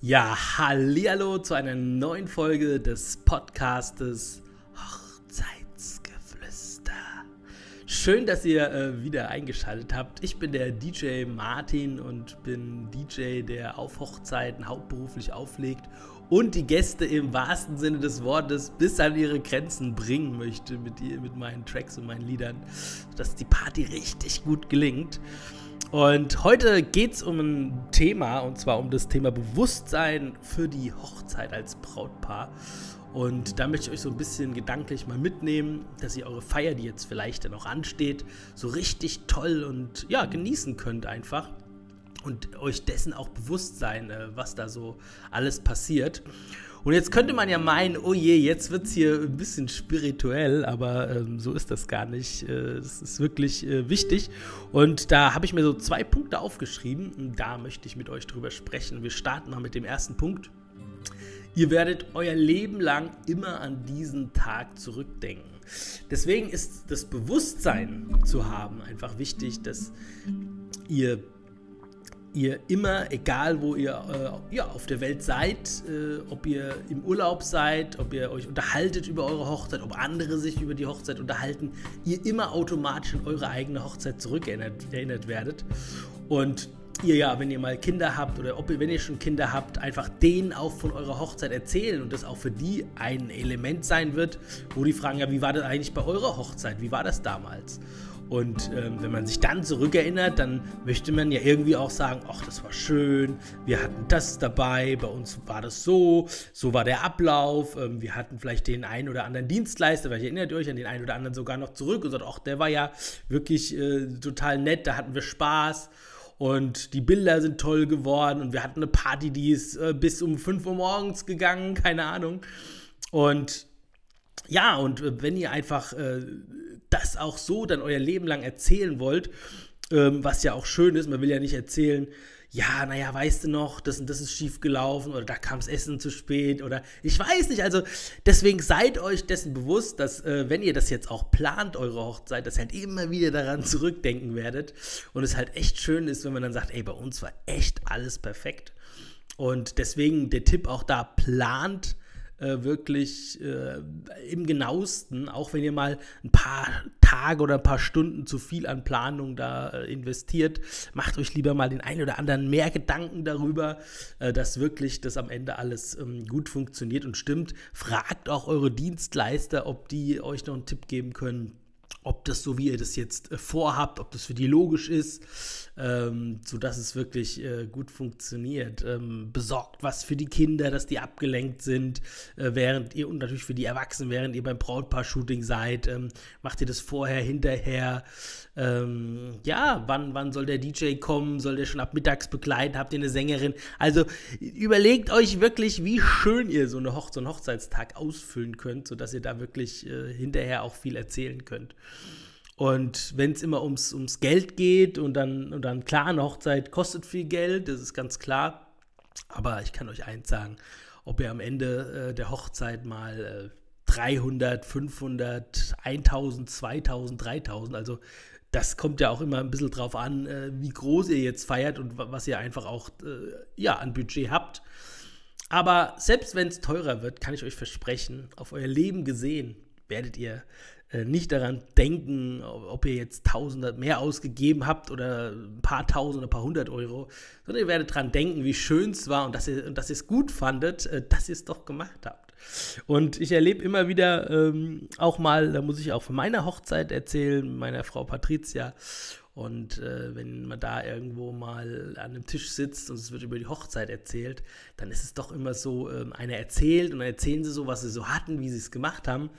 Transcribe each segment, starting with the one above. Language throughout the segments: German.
Ja, hallihallo zu einer neuen Folge des Podcastes Hochzeitsgeflüster. Schön, dass ihr äh, wieder eingeschaltet habt. Ich bin der DJ Martin und bin DJ, der auf Hochzeiten hauptberuflich auflegt und die Gäste im wahrsten Sinne des Wortes bis an ihre Grenzen bringen möchte mit, ihr, mit meinen Tracks und meinen Liedern, dass die Party richtig gut gelingt. Und heute geht es um ein Thema, und zwar um das Thema Bewusstsein für die Hochzeit als Brautpaar. Und da möchte ich euch so ein bisschen gedanklich mal mitnehmen, dass ihr eure Feier, die jetzt vielleicht dann noch ansteht, so richtig toll und ja, genießen könnt einfach. Und euch dessen auch bewusst sein, äh, was da so alles passiert. Und jetzt könnte man ja meinen, oh je, jetzt wird es hier ein bisschen spirituell, aber ähm, so ist das gar nicht. Äh, es ist wirklich äh, wichtig. Und da habe ich mir so zwei Punkte aufgeschrieben. Da möchte ich mit euch drüber sprechen. Wir starten mal mit dem ersten Punkt. Ihr werdet euer Leben lang immer an diesen Tag zurückdenken. Deswegen ist das Bewusstsein zu haben einfach wichtig, dass ihr ihr immer, egal wo ihr äh, ja, auf der Welt seid, äh, ob ihr im Urlaub seid, ob ihr euch unterhaltet über eure Hochzeit, ob andere sich über die Hochzeit unterhalten, ihr immer automatisch an eure eigene Hochzeit zurückerinnert erinnert werdet. Und ihr ja, wenn ihr mal Kinder habt oder ob ihr, wenn ihr schon Kinder habt, einfach denen auch von eurer Hochzeit erzählen und das auch für die ein Element sein wird, wo die fragen, ja, wie war das eigentlich bei eurer Hochzeit? Wie war das damals? Und ähm, wenn man sich dann zurückerinnert, dann möchte man ja irgendwie auch sagen, ach, das war schön, wir hatten das dabei, bei uns war das so, so war der Ablauf, ähm, wir hatten vielleicht den einen oder anderen Dienstleister, vielleicht erinnert ihr euch an den einen oder anderen sogar noch zurück und sagt, ach, der war ja wirklich äh, total nett, da hatten wir Spaß. Und die Bilder sind toll geworden und wir hatten eine Party, die ist äh, bis um 5 Uhr morgens gegangen, keine Ahnung. Und ja, und äh, wenn ihr einfach äh, das auch so dann euer Leben lang erzählen wollt, ähm, was ja auch schön ist, man will ja nicht erzählen, ja, naja, weißt du noch, das und das ist schief gelaufen oder da kam das Essen zu spät oder ich weiß nicht. Also deswegen seid euch dessen bewusst, dass äh, wenn ihr das jetzt auch plant, eure Hochzeit, dass ihr halt immer wieder daran zurückdenken werdet und es halt echt schön ist, wenn man dann sagt, ey, bei uns war echt alles perfekt. Und deswegen der Tipp auch da, plant äh, wirklich äh, im genauesten, auch wenn ihr mal ein paar Tage oder ein paar Stunden zu viel an Planung da äh, investiert, macht euch lieber mal den einen oder anderen mehr Gedanken darüber, äh, dass wirklich das am Ende alles ähm, gut funktioniert und stimmt. Fragt auch eure Dienstleister, ob die euch noch einen Tipp geben können ob das so, wie ihr das jetzt äh, vorhabt, ob das für die logisch ist, ähm, sodass es wirklich äh, gut funktioniert. Ähm, besorgt was für die Kinder, dass die abgelenkt sind, äh, während ihr und natürlich für die Erwachsenen, während ihr beim Brautpaar-Shooting seid. Ähm, macht ihr das vorher, hinterher? Ähm, ja, wann, wann soll der DJ kommen? Soll der schon ab mittags begleiten? Habt ihr eine Sängerin? Also überlegt euch wirklich, wie schön ihr so, eine Hoch so einen Hochzeitstag ausfüllen könnt, sodass ihr da wirklich äh, hinterher auch viel erzählen könnt. Und wenn es immer ums, ums Geld geht und dann, und dann klar, eine Hochzeit kostet viel Geld, das ist ganz klar. Aber ich kann euch eins sagen, ob ihr am Ende äh, der Hochzeit mal äh, 300, 500, 1000, 2000, 3000, also das kommt ja auch immer ein bisschen drauf an, äh, wie groß ihr jetzt feiert und was ihr einfach auch äh, ja, an Budget habt. Aber selbst wenn es teurer wird, kann ich euch versprechen, auf euer Leben gesehen werdet ihr nicht daran denken, ob ihr jetzt Tausende mehr ausgegeben habt oder ein paar Tausend oder ein paar hundert Euro, sondern ihr werdet daran denken, wie schön es war und dass ihr es gut fandet, äh, dass ihr es doch gemacht habt. Und ich erlebe immer wieder ähm, auch mal, da muss ich auch von meiner Hochzeit erzählen, meiner Frau Patricia. Und äh, wenn man da irgendwo mal an einem Tisch sitzt und es wird über die Hochzeit erzählt, dann ist es doch immer so, ähm, einer erzählt und dann erzählen sie so, was sie so hatten, wie sie es gemacht haben.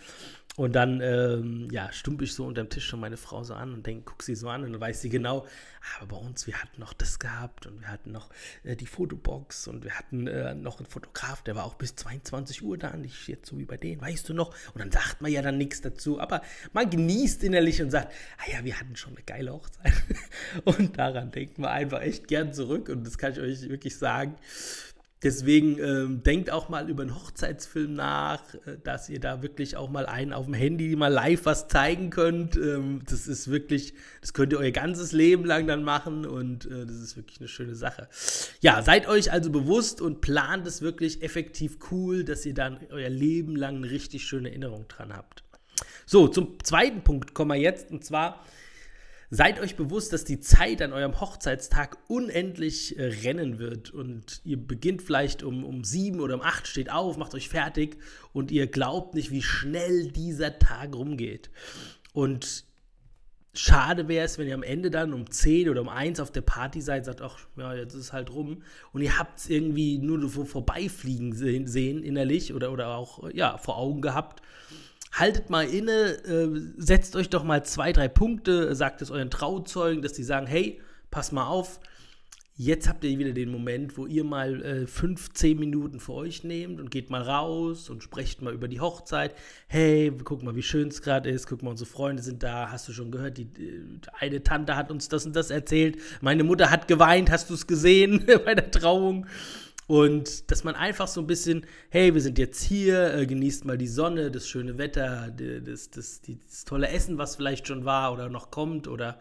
Und dann, ähm, ja, stumpf ich so unterm Tisch schon meine Frau so an und denke, guck sie so an und dann weiß sie genau, aber bei uns, wir hatten noch das gehabt und wir hatten noch äh, die Fotobox und wir hatten äh, noch einen Fotograf, der war auch bis 22 Uhr da, nicht jetzt so wie bei denen, weißt du noch? Und dann sagt man ja dann nichts dazu, aber man genießt innerlich und sagt, ah ja, wir hatten schon eine geile Hochzeit. und daran denkt man einfach echt gern zurück und das kann ich euch wirklich sagen Deswegen ähm, denkt auch mal über einen Hochzeitsfilm nach, äh, dass ihr da wirklich auch mal einen auf dem Handy mal live was zeigen könnt. Ähm, das ist wirklich, das könnt ihr euer ganzes Leben lang dann machen und äh, das ist wirklich eine schöne Sache. Ja, seid euch also bewusst und plant es wirklich effektiv cool, dass ihr dann euer Leben lang eine richtig schöne Erinnerung dran habt. So, zum zweiten Punkt kommen wir jetzt und zwar Seid euch bewusst, dass die Zeit an eurem Hochzeitstag unendlich äh, rennen wird. Und ihr beginnt vielleicht um, um sieben oder um acht, steht auf, macht euch fertig. Und ihr glaubt nicht, wie schnell dieser Tag rumgeht. Und schade wäre es, wenn ihr am Ende dann um 10 oder um 1 auf der Party seid, sagt, ach, ja, jetzt ist halt rum. Und ihr habt es irgendwie nur vorbeifliegen sehen, sehen innerlich oder, oder auch ja, vor Augen gehabt haltet mal inne, äh, setzt euch doch mal zwei, drei Punkte, sagt es euren Trauzeugen, dass die sagen, hey, pass mal auf, jetzt habt ihr wieder den Moment, wo ihr mal äh, fünf, zehn Minuten für euch nehmt und geht mal raus und sprecht mal über die Hochzeit. Hey, guck mal, wie schön es gerade ist, guck mal, unsere Freunde sind da, hast du schon gehört, die, die, eine Tante hat uns das und das erzählt, meine Mutter hat geweint, hast du es gesehen bei der Trauung? Und dass man einfach so ein bisschen, hey, wir sind jetzt hier, äh, genießt mal die Sonne, das schöne Wetter, das, das, das tolle Essen, was vielleicht schon war oder noch kommt oder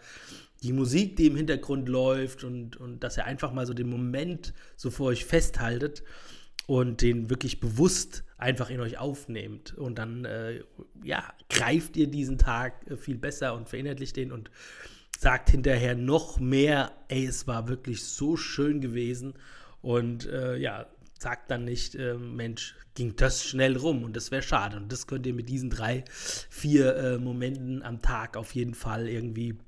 die Musik, die im Hintergrund läuft und, und dass ihr einfach mal so den Moment so vor euch festhaltet und den wirklich bewusst einfach in euch aufnehmt. Und dann, äh, ja, greift ihr diesen Tag äh, viel besser und verinnerlicht den und sagt hinterher noch mehr, ey, es war wirklich so schön gewesen und äh, ja, sagt dann nicht, äh, Mensch, ging das schnell rum und das wäre schade. Und das könnt ihr mit diesen drei, vier äh, Momenten am Tag auf jeden Fall irgendwie,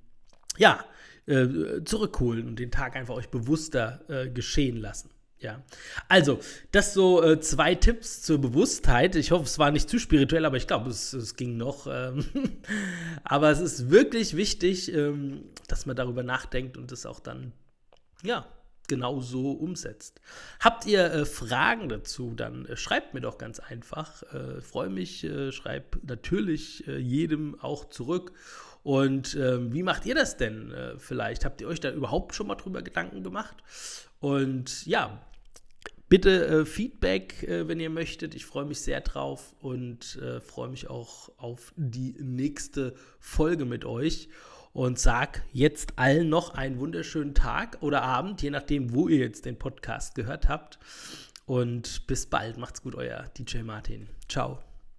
ja, äh, zurückholen und den Tag einfach euch bewusster äh, geschehen lassen. Ja, also, das so äh, zwei Tipps zur Bewusstheit. Ich hoffe, es war nicht zu spirituell, aber ich glaube, es, es, ging noch. Ähm aber es ist wirklich wichtig, ähm, dass man darüber nachdenkt und es auch dann, ja, genau so umsetzt. Habt ihr äh, Fragen dazu, dann äh, schreibt mir doch ganz einfach. Äh, Freue mich, äh, schreibt natürlich äh, jedem auch zurück. Und ähm, wie macht ihr das denn äh, vielleicht? Habt ihr euch da überhaupt schon mal drüber Gedanken gemacht? Und ja, bitte äh, Feedback, wenn ihr möchtet. Ich freue mich sehr drauf und freue mich auch auf die nächste Folge mit euch und sag jetzt allen noch einen wunderschönen Tag oder Abend, je nachdem, wo ihr jetzt den Podcast gehört habt. Und bis bald. Macht's gut, euer DJ Martin. Ciao.